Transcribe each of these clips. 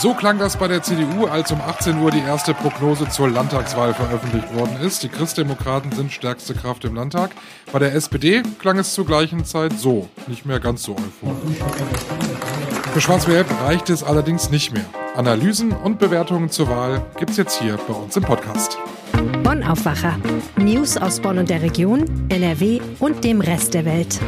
So klang das bei der CDU, als um 18 Uhr die erste Prognose zur Landtagswahl veröffentlicht worden ist. Die Christdemokraten sind stärkste Kraft im Landtag. Bei der SPD klang es zur gleichen Zeit so, nicht mehr ganz so euphorisch. Für Schwarz-Gelb reicht es allerdings nicht mehr. Analysen und Bewertungen zur Wahl gibt's jetzt hier bei uns im Podcast. Bonn Aufwacher. News aus Bonn und der Region, NRW und dem Rest der Welt.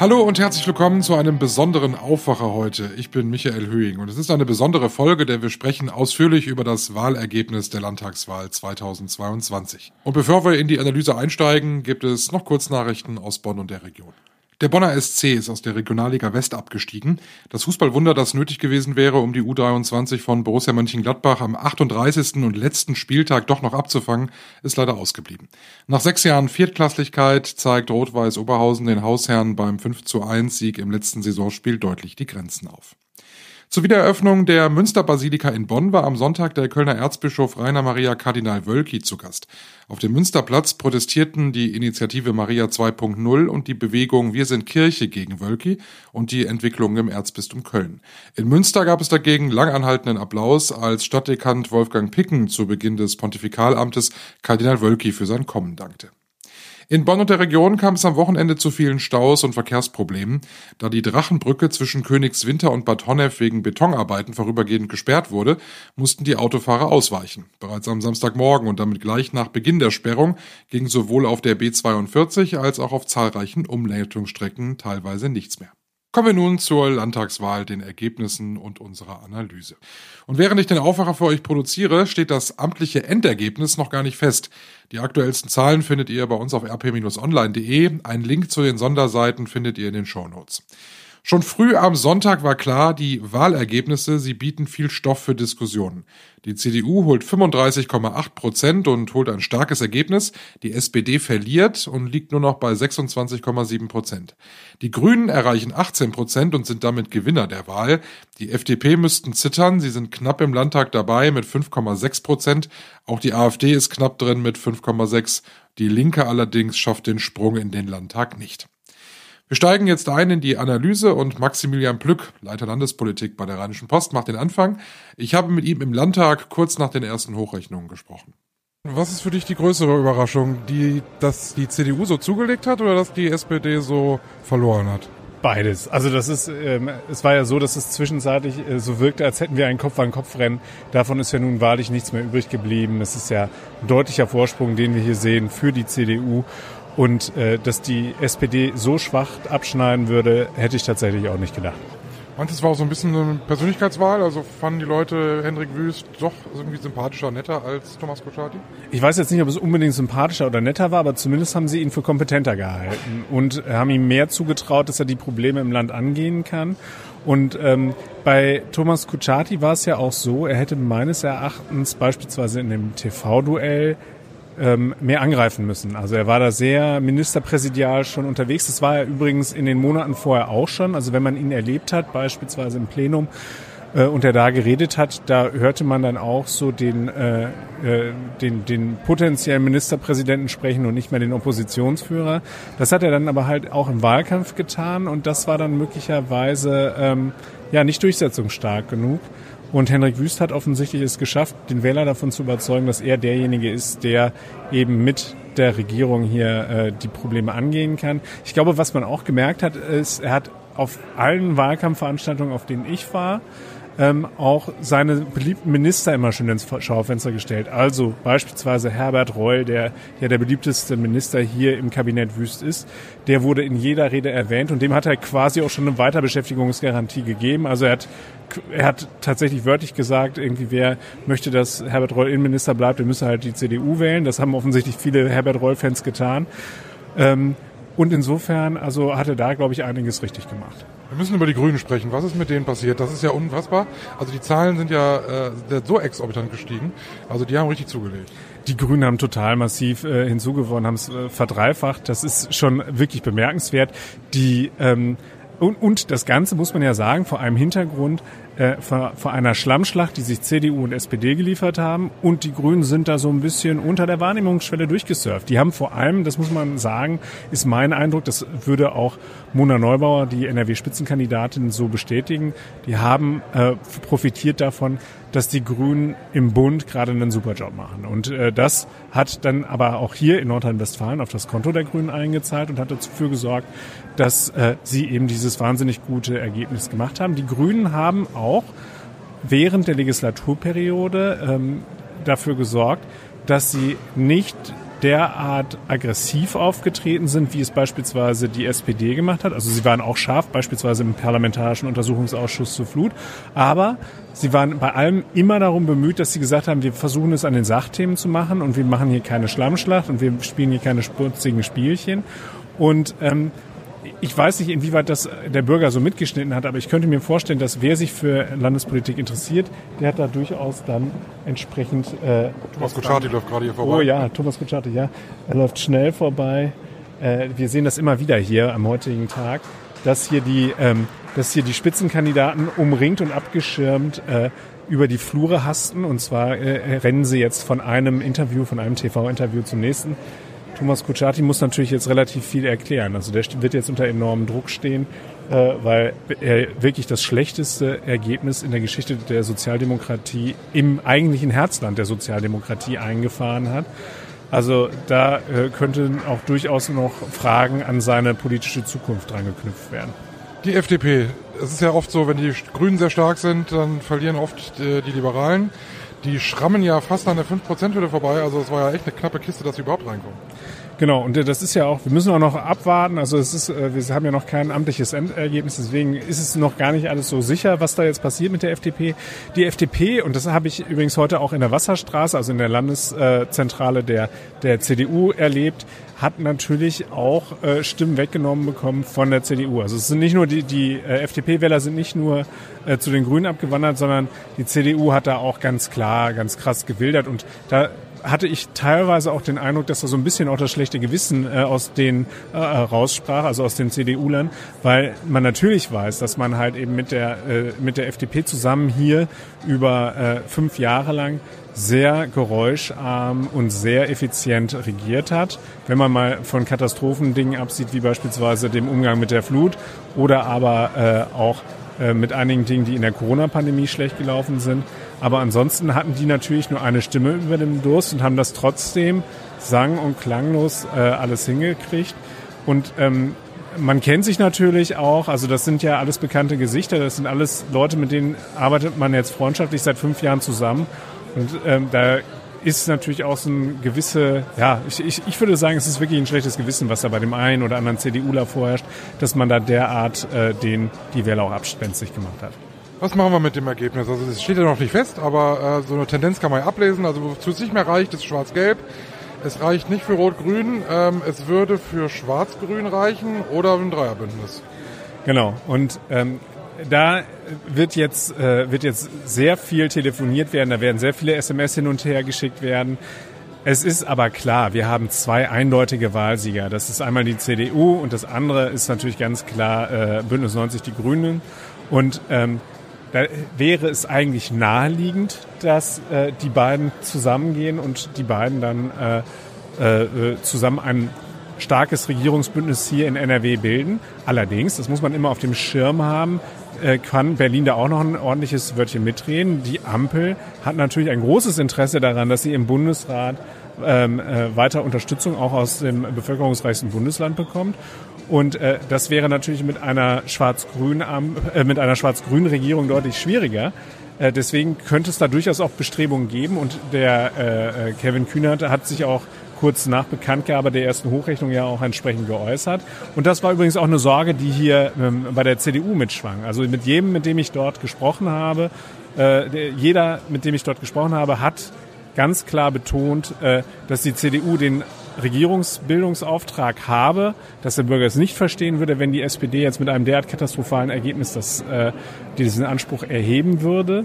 Hallo und herzlich willkommen zu einem besonderen Aufwacher heute. Ich bin Michael Höhing und es ist eine besondere Folge, der wir sprechen ausführlich über das Wahlergebnis der Landtagswahl 2022. Und bevor wir in die Analyse einsteigen, gibt es noch Kurznachrichten aus Bonn und der Region. Der Bonner SC ist aus der Regionalliga West abgestiegen. Das Fußballwunder, das nötig gewesen wäre, um die U23 von Borussia Mönchengladbach am 38. und letzten Spieltag doch noch abzufangen, ist leider ausgeblieben. Nach sechs Jahren Viertklasslichkeit zeigt Rot-Weiß Oberhausen den Hausherren beim 5 zu 1 Sieg im letzten Saisonspiel deutlich die Grenzen auf. Zur Wiedereröffnung der Münsterbasilika in Bonn war am Sonntag der Kölner Erzbischof Rainer Maria Kardinal Wölki zu Gast. Auf dem Münsterplatz protestierten die Initiative Maria 2.0 und die Bewegung Wir sind Kirche gegen Wölki und die Entwicklung im Erzbistum Köln. In Münster gab es dagegen langanhaltenden Applaus, als Stadtdekant Wolfgang Picken zu Beginn des Pontifikalamtes Kardinal Wölki für sein Kommen dankte. In Bonn und der Region kam es am Wochenende zu vielen Staus und Verkehrsproblemen. Da die Drachenbrücke zwischen Königswinter und Bad Honnef wegen Betonarbeiten vorübergehend gesperrt wurde, mussten die Autofahrer ausweichen. Bereits am Samstagmorgen und damit gleich nach Beginn der Sperrung ging sowohl auf der B42 als auch auf zahlreichen Umleitungsstrecken teilweise nichts mehr. Kommen wir nun zur Landtagswahl, den Ergebnissen und unserer Analyse. Und während ich den Aufwacher für euch produziere, steht das amtliche Endergebnis noch gar nicht fest. Die aktuellsten Zahlen findet ihr bei uns auf rp-online.de. Einen Link zu den Sonderseiten findet ihr in den Shownotes. Schon früh am Sonntag war klar, die Wahlergebnisse, sie bieten viel Stoff für Diskussionen. Die CDU holt 35,8 Prozent und holt ein starkes Ergebnis. Die SPD verliert und liegt nur noch bei 26,7 Prozent. Die Grünen erreichen 18 Prozent und sind damit Gewinner der Wahl. Die FDP müssten zittern. Sie sind knapp im Landtag dabei mit 5,6 Prozent. Auch die AfD ist knapp drin mit 5,6. Die Linke allerdings schafft den Sprung in den Landtag nicht. Wir steigen jetzt ein in die Analyse und Maximilian Plück, Leiter Landespolitik bei der Rheinischen Post, macht den Anfang. Ich habe mit ihm im Landtag kurz nach den ersten Hochrechnungen gesprochen. Was ist für dich die größere Überraschung, die, dass die CDU so zugelegt hat oder dass die SPD so verloren hat? Beides. Also das ist, ähm, es war ja so, dass es zwischenzeitlich äh, so wirkte, als hätten wir ein Kopf-an-Kopf-Rennen. Davon ist ja nun wahrlich nichts mehr übrig geblieben. Es ist ja ein deutlicher Vorsprung, den wir hier sehen für die CDU. Und äh, dass die SPD so schwach abschneiden würde, hätte ich tatsächlich auch nicht gedacht. Meinst es war auch so ein bisschen eine Persönlichkeitswahl? Also fanden die Leute Hendrik Wüst doch irgendwie sympathischer, netter als Thomas Kutschaty? Ich weiß jetzt nicht, ob es unbedingt sympathischer oder netter war, aber zumindest haben sie ihn für kompetenter gehalten und haben ihm mehr zugetraut, dass er die Probleme im Land angehen kann. Und ähm, bei Thomas Kutschaty war es ja auch so, er hätte meines Erachtens beispielsweise in dem TV-Duell ähm, mehr angreifen müssen. Also er war da sehr ministerpräsidial schon unterwegs. Das war er übrigens in den Monaten vorher auch schon. Also wenn man ihn erlebt hat, beispielsweise im Plenum, äh, und er da geredet hat, da hörte man dann auch so den, äh, äh, den, den potenziellen Ministerpräsidenten sprechen und nicht mehr den Oppositionsführer. Das hat er dann aber halt auch im Wahlkampf getan und das war dann möglicherweise ähm, ja nicht durchsetzungsstark genug. Und Henrik Wüst hat offensichtlich es geschafft, den Wähler davon zu überzeugen, dass er derjenige ist, der eben mit der Regierung hier äh, die Probleme angehen kann. Ich glaube, was man auch gemerkt hat, ist, er hat auf allen Wahlkampfveranstaltungen, auf denen ich war, ähm, auch seine beliebten Minister immer schön ins Schaufenster gestellt. Also beispielsweise Herbert Reul, der ja der beliebteste Minister hier im Kabinett Wüst ist, der wurde in jeder Rede erwähnt und dem hat er quasi auch schon eine Weiterbeschäftigungsgarantie gegeben. Also er hat er hat tatsächlich wörtlich gesagt, irgendwie wer möchte, dass Herbert Reul Innenminister bleibt, der müsse halt die CDU wählen. Das haben offensichtlich viele Herbert Reul-Fans getan. Ähm, und insofern, also hat er da, glaube ich, einiges richtig gemacht. Wir müssen über die Grünen sprechen. Was ist mit denen passiert? Das ist ja unfassbar. Also die Zahlen sind ja äh, so exorbitant gestiegen. Also die haben richtig zugelegt. Die Grünen haben total massiv äh, hinzugewonnen, haben es äh, verdreifacht. Das ist schon wirklich bemerkenswert. Die ähm, und, und das Ganze muss man ja sagen, vor einem Hintergrund, äh, vor, vor einer Schlammschlacht, die sich CDU und SPD geliefert haben. Und die Grünen sind da so ein bisschen unter der Wahrnehmungsschwelle durchgesurft. Die haben vor allem, das muss man sagen, ist mein Eindruck, das würde auch Mona Neubauer, die NRW-Spitzenkandidatin, so bestätigen. Die haben äh, profitiert davon, dass die Grünen im Bund gerade einen Superjob machen. Und äh, das hat dann aber auch hier in Nordrhein-Westfalen auf das Konto der Grünen eingezahlt und hat dafür gesorgt, dass äh, sie eben dieses wahnsinnig gute Ergebnis gemacht haben. Die Grünen haben auch während der Legislaturperiode ähm, dafür gesorgt, dass sie nicht derart aggressiv aufgetreten sind, wie es beispielsweise die SPD gemacht hat. Also sie waren auch scharf, beispielsweise im Parlamentarischen Untersuchungsausschuss zur Flut. Aber sie waren bei allem immer darum bemüht, dass sie gesagt haben, wir versuchen es an den Sachthemen zu machen und wir machen hier keine Schlammschlacht und wir spielen hier keine spurzigen Spielchen. Und ähm, ich weiß nicht, inwieweit das der Bürger so mitgeschnitten hat, aber ich könnte mir vorstellen, dass wer sich für Landespolitik interessiert, der hat da durchaus dann entsprechend. Äh, Thomas Kutschaty läuft gerade hier vorbei. Oh ja, Thomas Kutschaty, ja. Er läuft schnell vorbei. Äh, wir sehen das immer wieder hier am heutigen Tag, dass hier die, ähm, dass hier die Spitzenkandidaten umringt und abgeschirmt äh, über die Flure hasten. Und zwar äh, rennen sie jetzt von einem Interview, von einem TV-Interview zum nächsten. Thomas Kutschaty muss natürlich jetzt relativ viel erklären. Also der wird jetzt unter enormem Druck stehen, äh, weil er wirklich das schlechteste Ergebnis in der Geschichte der Sozialdemokratie im eigentlichen Herzland der Sozialdemokratie eingefahren hat. Also da äh, könnten auch durchaus noch Fragen an seine politische Zukunft dran geknüpft werden. Die FDP. Es ist ja oft so, wenn die Grünen sehr stark sind, dann verlieren oft äh, die Liberalen. Die schrammen ja fast an der 5%-Hürde vorbei. Also es war ja echt eine knappe Kiste, dass sie überhaupt reinkommen. Genau, und das ist ja auch, wir müssen auch noch abwarten. Also es ist, äh, wir haben ja noch kein amtliches Endergebnis, deswegen ist es noch gar nicht alles so sicher, was da jetzt passiert mit der FDP. Die FDP, und das habe ich übrigens heute auch in der Wasserstraße, also in der Landeszentrale der, der CDU erlebt, hat natürlich auch äh, Stimmen weggenommen bekommen von der CDU. Also es sind nicht nur die, die äh, FDP-Wähler sind nicht nur äh, zu den Grünen abgewandert, sondern die CDU hat da auch ganz klar, ganz krass gewildert. Und da hatte ich teilweise auch den Eindruck, dass da so ein bisschen auch das schlechte Gewissen äh, aus den äh, raussprach, also aus den CDU-Lern, weil man natürlich weiß, dass man halt eben mit der äh, mit der FDP zusammen hier über äh, fünf Jahre lang sehr geräuscharm und sehr effizient regiert hat. Wenn man mal von Katastrophendingen absieht, wie beispielsweise dem Umgang mit der Flut oder aber äh, auch äh, mit einigen Dingen, die in der Corona-Pandemie schlecht gelaufen sind. Aber ansonsten hatten die natürlich nur eine Stimme über dem Durst und haben das trotzdem sang- und klanglos äh, alles hingekriegt. Und ähm, man kennt sich natürlich auch, also das sind ja alles bekannte Gesichter, das sind alles Leute, mit denen arbeitet man jetzt freundschaftlich seit fünf Jahren zusammen. Und ähm, da ist natürlich auch so ein gewisse, ja, ich, ich, ich würde sagen, es ist wirklich ein schlechtes Gewissen, was da bei dem einen oder anderen CDUler vorherrscht, dass man da derart äh, den die Wähler auch abspenstig gemacht hat. Was machen wir mit dem Ergebnis? Also es steht ja noch nicht fest, aber äh, so eine Tendenz kann man ja ablesen. Also wozu es nicht mehr reicht, ist Schwarz-Gelb. Es reicht nicht für Rot-Grün. Ähm, es würde für Schwarz-Grün reichen oder ein Dreierbündnis. Genau. Und ähm, da wird jetzt, äh, wird jetzt sehr viel telefoniert werden. Da werden sehr viele SMS hin und her geschickt werden. Es ist aber klar, wir haben zwei eindeutige Wahlsieger. Das ist einmal die CDU und das andere ist natürlich ganz klar äh, Bündnis 90 die Grünen. Und ähm, da wäre es eigentlich naheliegend, dass äh, die beiden zusammengehen und die beiden dann äh, äh, zusammen ein starkes Regierungsbündnis hier in NRW bilden. Allerdings, das muss man immer auf dem Schirm haben, äh, kann Berlin da auch noch ein ordentliches Wörtchen mitreden. Die Ampel hat natürlich ein großes Interesse daran, dass sie im Bundesrat ähm, äh, weiter Unterstützung auch aus dem bevölkerungsreichsten Bundesland bekommt. Und äh, das wäre natürlich mit einer schwarz-grün äh, mit einer schwarz-grünen Regierung deutlich schwieriger. Äh, deswegen könnte es da durchaus auch Bestrebungen geben. Und der äh, äh Kevin Kühnert hat sich auch kurz nach Bekanntgabe der ersten Hochrechnung ja auch entsprechend geäußert. Und das war übrigens auch eine Sorge, die hier ähm, bei der CDU mitschwang. Also mit jedem, mit dem ich dort gesprochen habe, äh, jeder, mit dem ich dort gesprochen habe, hat ganz klar betont, äh, dass die CDU den Regierungsbildungsauftrag habe, dass der Bürger es nicht verstehen würde, wenn die SPD jetzt mit einem derart katastrophalen Ergebnis das, äh, diesen Anspruch erheben würde.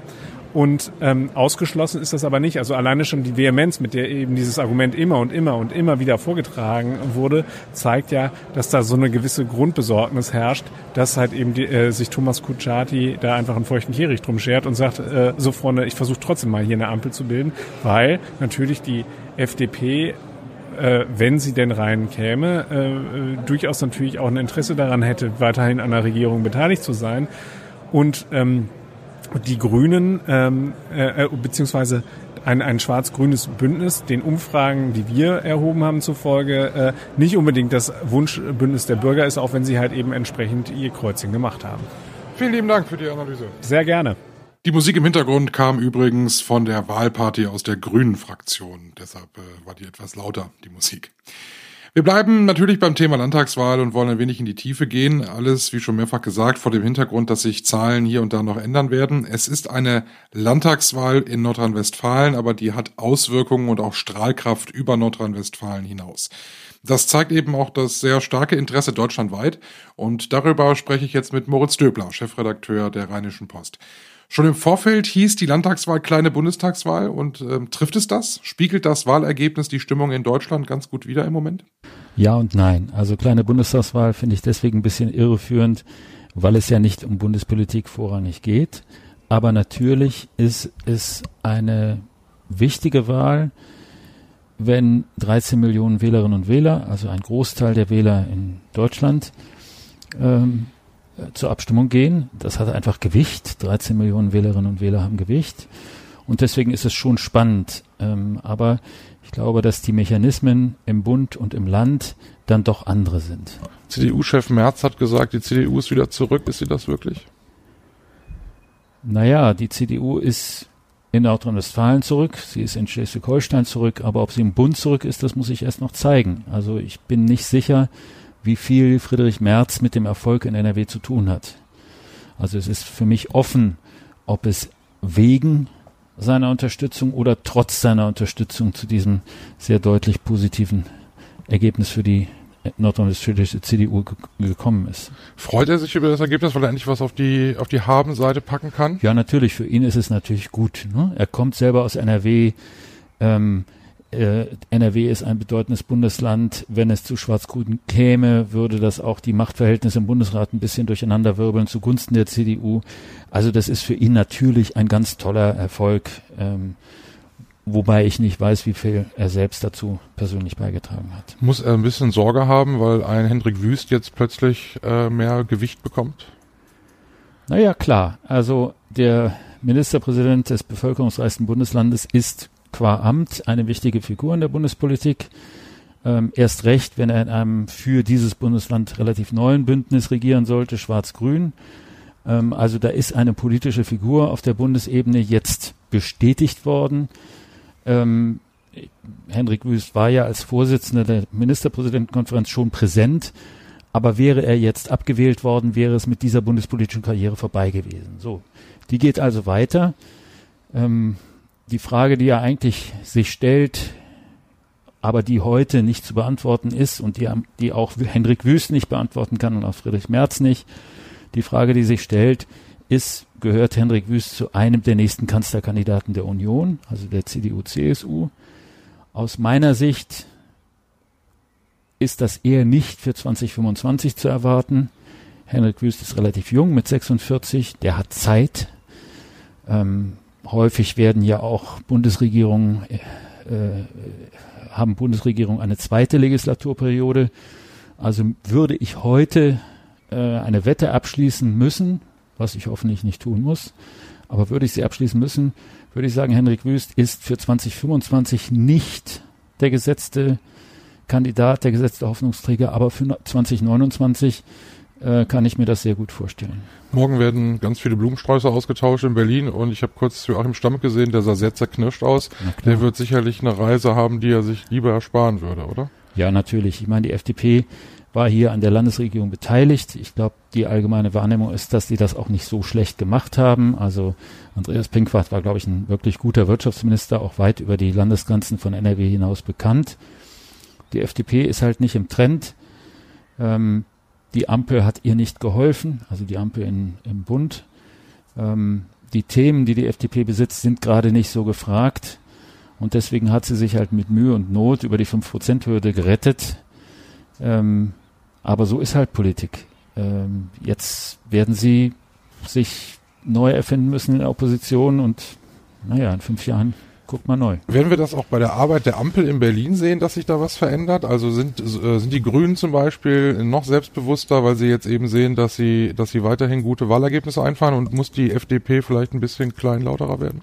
Und ähm, ausgeschlossen ist das aber nicht. Also alleine schon die Vehemenz, mit der eben dieses Argument immer und immer und immer wieder vorgetragen wurde, zeigt ja, dass da so eine gewisse Grundbesorgnis herrscht, dass halt eben die, äh, sich Thomas Kutschaty da einfach einen feuchten Kehricht drum schert und sagt, äh, so Freunde, ich versuche trotzdem mal hier eine Ampel zu bilden, weil natürlich die FDP äh, wenn sie denn rein käme, äh, äh, durchaus natürlich auch ein Interesse daran hätte, weiterhin an der Regierung beteiligt zu sein. Und ähm, die Grünen, ähm, äh, äh, beziehungsweise ein, ein schwarz-grünes Bündnis, den Umfragen, die wir erhoben haben zufolge, äh, nicht unbedingt das Wunschbündnis der Bürger ist, auch wenn sie halt eben entsprechend ihr Kreuzchen gemacht haben. Vielen lieben Dank für die Analyse. Sehr gerne. Die Musik im Hintergrund kam übrigens von der Wahlparty aus der Grünen Fraktion. Deshalb äh, war die etwas lauter, die Musik. Wir bleiben natürlich beim Thema Landtagswahl und wollen ein wenig in die Tiefe gehen. Alles, wie schon mehrfach gesagt, vor dem Hintergrund, dass sich Zahlen hier und da noch ändern werden. Es ist eine Landtagswahl in Nordrhein-Westfalen, aber die hat Auswirkungen und auch Strahlkraft über Nordrhein-Westfalen hinaus. Das zeigt eben auch das sehr starke Interesse deutschlandweit. Und darüber spreche ich jetzt mit Moritz Döbler, Chefredakteur der Rheinischen Post. Schon im Vorfeld hieß die Landtagswahl kleine Bundestagswahl und ähm, trifft es das? Spiegelt das Wahlergebnis die Stimmung in Deutschland ganz gut wider im Moment? Ja und nein. Also kleine Bundestagswahl finde ich deswegen ein bisschen irreführend, weil es ja nicht um Bundespolitik vorrangig geht. Aber natürlich ist es eine wichtige Wahl, wenn 13 Millionen Wählerinnen und Wähler, also ein Großteil der Wähler in Deutschland, ähm, zur Abstimmung gehen. Das hat einfach Gewicht. 13 Millionen Wählerinnen und Wähler haben Gewicht. Und deswegen ist es schon spannend. Ähm, aber ich glaube, dass die Mechanismen im Bund und im Land dann doch andere sind. CDU-Chef Merz hat gesagt, die CDU ist wieder zurück. Ist sie das wirklich? Naja, die CDU ist in Nordrhein-Westfalen zurück, sie ist in Schleswig-Holstein zurück, aber ob sie im Bund zurück ist, das muss ich erst noch zeigen. Also ich bin nicht sicher, wie viel Friedrich Merz mit dem Erfolg in NRW zu tun hat. Also es ist für mich offen, ob es wegen seiner Unterstützung oder trotz seiner Unterstützung zu diesem sehr deutlich positiven Ergebnis für die nordrhein-westfälische CDU gekommen ist. Freut er sich über das Ergebnis, weil er endlich was auf die auf die Haben-Seite packen kann? Ja, natürlich. Für ihn ist es natürlich gut. Ne? Er kommt selber aus NRW. Ähm, äh, NRW ist ein bedeutendes Bundesland. Wenn es zu Schwarz-Grün käme, würde das auch die Machtverhältnisse im Bundesrat ein bisschen durcheinanderwirbeln zugunsten der CDU. Also das ist für ihn natürlich ein ganz toller Erfolg, ähm, wobei ich nicht weiß, wie viel er selbst dazu persönlich beigetragen hat. Muss er ein bisschen Sorge haben, weil ein Hendrik Wüst jetzt plötzlich äh, mehr Gewicht bekommt? Naja, klar. Also der Ministerpräsident des bevölkerungsreichsten Bundeslandes ist qua Amt eine wichtige Figur in der Bundespolitik. Ähm, erst recht, wenn er in einem für dieses Bundesland relativ neuen Bündnis regieren sollte, Schwarz-Grün. Ähm, also da ist eine politische Figur auf der Bundesebene jetzt bestätigt worden. Ähm, Henrik Wüst war ja als Vorsitzender der Ministerpräsidentenkonferenz schon präsent, aber wäre er jetzt abgewählt worden, wäre es mit dieser bundespolitischen Karriere vorbei gewesen. So, die geht also weiter. Ähm, die Frage, die ja eigentlich sich stellt, aber die heute nicht zu beantworten ist und die, die auch Hendrik Wüst nicht beantworten kann und auch Friedrich Merz nicht. Die Frage, die sich stellt, ist, gehört Hendrik Wüst zu einem der nächsten Kanzlerkandidaten der Union, also der CDU-CSU? Aus meiner Sicht ist das eher nicht für 2025 zu erwarten. Hendrik Wüst ist relativ jung mit 46, der hat Zeit. Ähm, häufig werden ja auch Bundesregierungen, äh, äh, haben Bundesregierungen eine zweite Legislaturperiode. Also würde ich heute äh, eine Wette abschließen müssen, was ich hoffentlich nicht tun muss, aber würde ich sie abschließen müssen, würde ich sagen, Henrik Wüst ist für 2025 nicht der gesetzte Kandidat, der gesetzte Hoffnungsträger, aber für 2029 äh, kann ich mir das sehr gut vorstellen. Morgen werden ganz viele Blumensträuße ausgetauscht in Berlin und ich habe kurz Joachim Stamm gesehen, der sah sehr zerknirscht aus. Der wird sicherlich eine Reise haben, die er sich lieber ersparen würde, oder? Ja, natürlich. Ich meine, die FDP war hier an der Landesregierung beteiligt. Ich glaube, die allgemeine Wahrnehmung ist, dass die das auch nicht so schlecht gemacht haben. Also Andreas Pinkwart war, glaube ich, ein wirklich guter Wirtschaftsminister, auch weit über die Landesgrenzen von NRW hinaus bekannt. Die FDP ist halt nicht im Trend. Ähm, die Ampel hat ihr nicht geholfen, also die Ampel in, im Bund. Ähm, die Themen, die die FDP besitzt, sind gerade nicht so gefragt. Und deswegen hat sie sich halt mit Mühe und Not über die 5%-Hürde gerettet. Ähm, aber so ist halt Politik. Ähm, jetzt werden sie sich neu erfinden müssen in der Opposition und naja, in fünf Jahren guckt man neu. Werden wir das auch bei der Arbeit der Ampel in Berlin sehen, dass sich da was verändert? Also sind, äh, sind die Grünen zum Beispiel noch selbstbewusster, weil sie jetzt eben sehen, dass sie, dass sie weiterhin gute Wahlergebnisse einfahren und muss die FDP vielleicht ein bisschen kleinlauterer werden?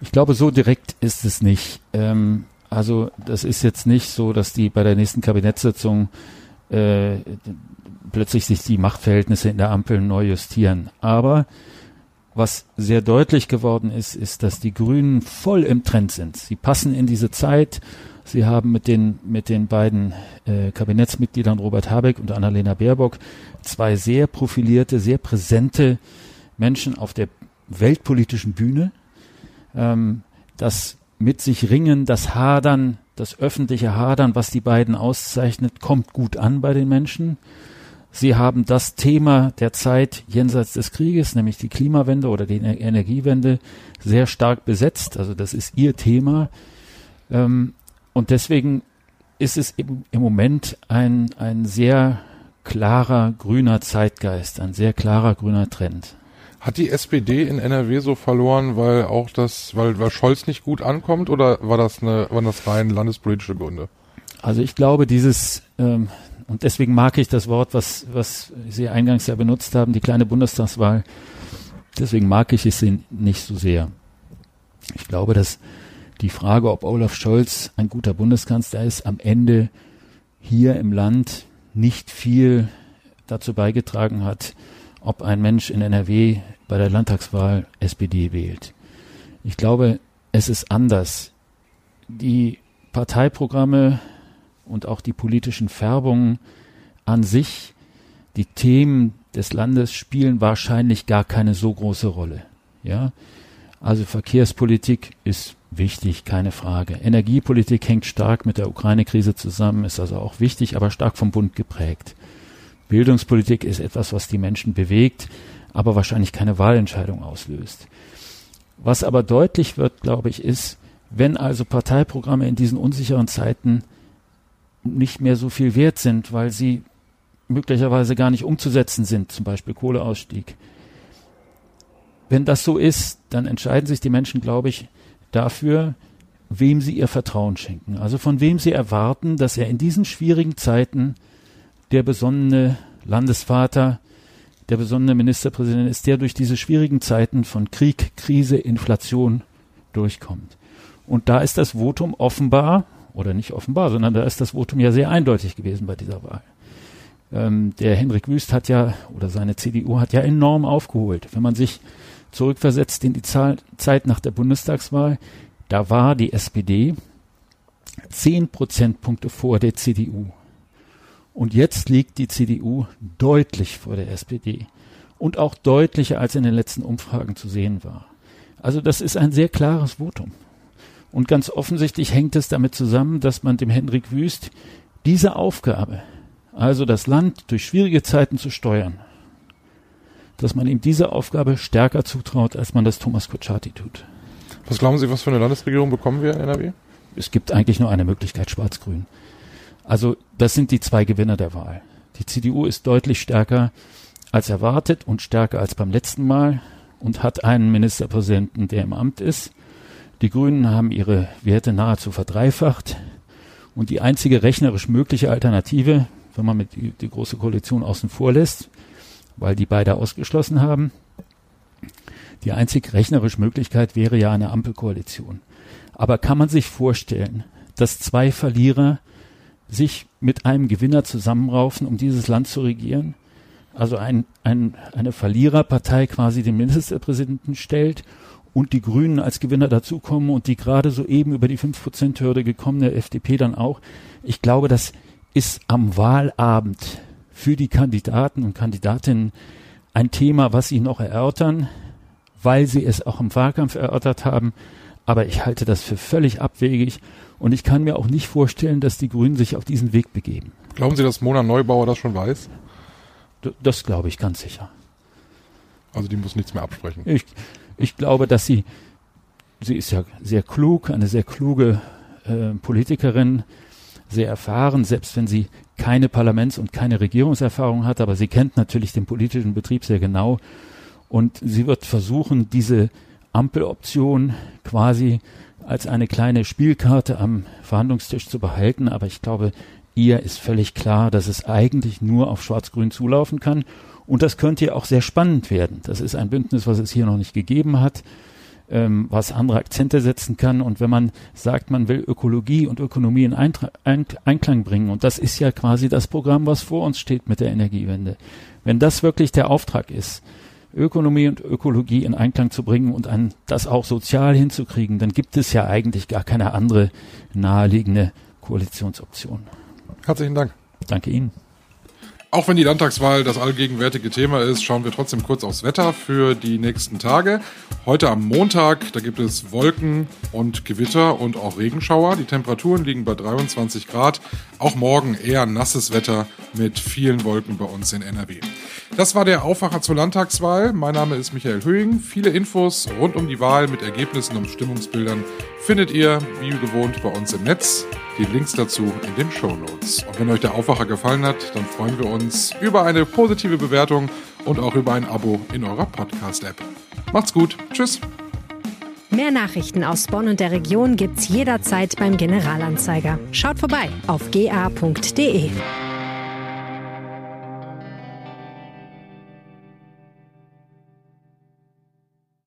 Ich glaube, so direkt ist es nicht. Ähm, also das ist jetzt nicht so, dass die bei der nächsten Kabinettssitzung äh, plötzlich sich die Machtverhältnisse in der Ampel neu justieren. Aber was sehr deutlich geworden ist, ist, dass die Grünen voll im Trend sind. Sie passen in diese Zeit. Sie haben mit den, mit den beiden äh, Kabinettsmitgliedern Robert Habeck und Annalena Baerbock zwei sehr profilierte, sehr präsente Menschen auf der weltpolitischen Bühne. Ähm, das mit sich ringen, das Hadern, das öffentliche Hadern, was die beiden auszeichnet, kommt gut an bei den Menschen. Sie haben das Thema der Zeit jenseits des Krieges, nämlich die Klimawende oder die Energiewende, sehr stark besetzt. Also das ist ihr Thema. Ähm, und deswegen ist es im, im Moment ein, ein sehr klarer grüner Zeitgeist, ein sehr klarer grüner Trend. Hat die SPD in NRW so verloren, weil auch das, weil, weil Scholz nicht gut ankommt oder war das eine, waren das rein landespolitische Gründe? Also ich glaube, dieses ähm, und deswegen mag ich das Wort, was, was Sie eingangs ja benutzt haben, die kleine Bundestagswahl. Deswegen mag ich es nicht so sehr. Ich glaube, dass die Frage, ob Olaf Scholz ein guter Bundeskanzler ist, am Ende hier im Land nicht viel dazu beigetragen hat, ob ein Mensch in NRW bei der Landtagswahl SPD wählt. Ich glaube, es ist anders. Die Parteiprogramme und auch die politischen Färbungen an sich, die Themen des Landes spielen wahrscheinlich gar keine so große Rolle. Ja, also Verkehrspolitik ist wichtig, keine Frage. Energiepolitik hängt stark mit der Ukraine-Krise zusammen, ist also auch wichtig, aber stark vom Bund geprägt. Bildungspolitik ist etwas, was die Menschen bewegt, aber wahrscheinlich keine Wahlentscheidung auslöst. Was aber deutlich wird, glaube ich, ist, wenn also Parteiprogramme in diesen unsicheren Zeiten nicht mehr so viel wert sind, weil sie möglicherweise gar nicht umzusetzen sind, zum Beispiel Kohleausstieg. Wenn das so ist, dann entscheiden sich die Menschen, glaube ich, dafür, wem sie ihr Vertrauen schenken. Also von wem sie erwarten, dass er in diesen schwierigen Zeiten der besonnene Landesvater, der besonnene Ministerpräsident ist, der durch diese schwierigen Zeiten von Krieg, Krise, Inflation durchkommt. Und da ist das Votum offenbar, oder nicht offenbar, sondern da ist das Votum ja sehr eindeutig gewesen bei dieser Wahl. Ähm, der Henrik Wüst hat ja, oder seine CDU hat ja enorm aufgeholt. Wenn man sich zurückversetzt in die Zahl, Zeit nach der Bundestagswahl, da war die SPD zehn Prozentpunkte vor der CDU. Und jetzt liegt die CDU deutlich vor der SPD. Und auch deutlicher als in den letzten Umfragen zu sehen war. Also das ist ein sehr klares Votum. Und ganz offensichtlich hängt es damit zusammen, dass man dem Henrik Wüst diese Aufgabe, also das Land durch schwierige Zeiten zu steuern, dass man ihm diese Aufgabe stärker zutraut, als man das Thomas Kutschaty tut. Was glauben Sie, was für eine Landesregierung bekommen wir in NRW? Es gibt eigentlich nur eine Möglichkeit, schwarz-grün. Also das sind die zwei Gewinner der Wahl. Die CDU ist deutlich stärker als erwartet und stärker als beim letzten Mal und hat einen Ministerpräsidenten, der im Amt ist. Die Grünen haben ihre Werte nahezu verdreifacht. Und die einzige rechnerisch mögliche Alternative, wenn man mit die, die große Koalition außen vor lässt, weil die beide ausgeschlossen haben, die einzig rechnerisch Möglichkeit wäre ja eine Ampelkoalition. Aber kann man sich vorstellen, dass zwei Verlierer sich mit einem Gewinner zusammenraufen, um dieses Land zu regieren? Also ein, ein, eine Verliererpartei quasi den Ministerpräsidenten stellt und die Grünen als Gewinner dazukommen und die gerade soeben über die 5%-Hürde gekommene FDP dann auch. Ich glaube, das ist am Wahlabend für die Kandidaten und Kandidatinnen ein Thema, was sie noch erörtern, weil sie es auch im Wahlkampf erörtert haben. Aber ich halte das für völlig abwegig und ich kann mir auch nicht vorstellen, dass die Grünen sich auf diesen Weg begeben. Glauben Sie, dass Mona Neubauer das schon weiß? Das glaube ich ganz sicher. Also die muss nichts mehr absprechen. Ich, Ich glaube, dass sie, sie ist ja sehr klug, eine sehr kluge äh, Politikerin, sehr erfahren, selbst wenn sie keine Parlaments- und keine Regierungserfahrung hat, aber sie kennt natürlich den politischen Betrieb sehr genau und sie wird versuchen, diese Ampeloption quasi als eine kleine Spielkarte am Verhandlungstisch zu behalten. Aber ich glaube, ihr ist völlig klar, dass es eigentlich nur auf Schwarz-Grün zulaufen kann. Und das könnte ja auch sehr spannend werden. Das ist ein Bündnis, was es hier noch nicht gegeben hat, ähm, was andere Akzente setzen kann. Und wenn man sagt, man will Ökologie und Ökonomie in Eintra Einklang bringen, und das ist ja quasi das Programm, was vor uns steht mit der Energiewende. Wenn das wirklich der Auftrag ist, Ökonomie und Ökologie in Einklang zu bringen und an das auch sozial hinzukriegen, dann gibt es ja eigentlich gar keine andere naheliegende Koalitionsoption. Herzlichen Dank. Danke Ihnen. Auch wenn die Landtagswahl das allgegenwärtige Thema ist, schauen wir trotzdem kurz aufs Wetter für die nächsten Tage. Heute am Montag, da gibt es Wolken und Gewitter und auch Regenschauer. Die Temperaturen liegen bei 23 Grad. Auch morgen eher nasses Wetter mit vielen Wolken bei uns in NRW. Das war der Aufwacher zur Landtagswahl. Mein Name ist Michael Höhing. Viele Infos rund um die Wahl mit Ergebnissen und Stimmungsbildern findet ihr wie gewohnt bei uns im Netz. Die Links dazu in den Show Notes. Und wenn euch der Aufwacher gefallen hat, dann freuen wir uns über eine positive Bewertung und auch über ein Abo in eurer Podcast-App. Macht's gut. Tschüss. Mehr Nachrichten aus Bonn und der Region gibt's jederzeit beim Generalanzeiger. Schaut vorbei auf ga.de.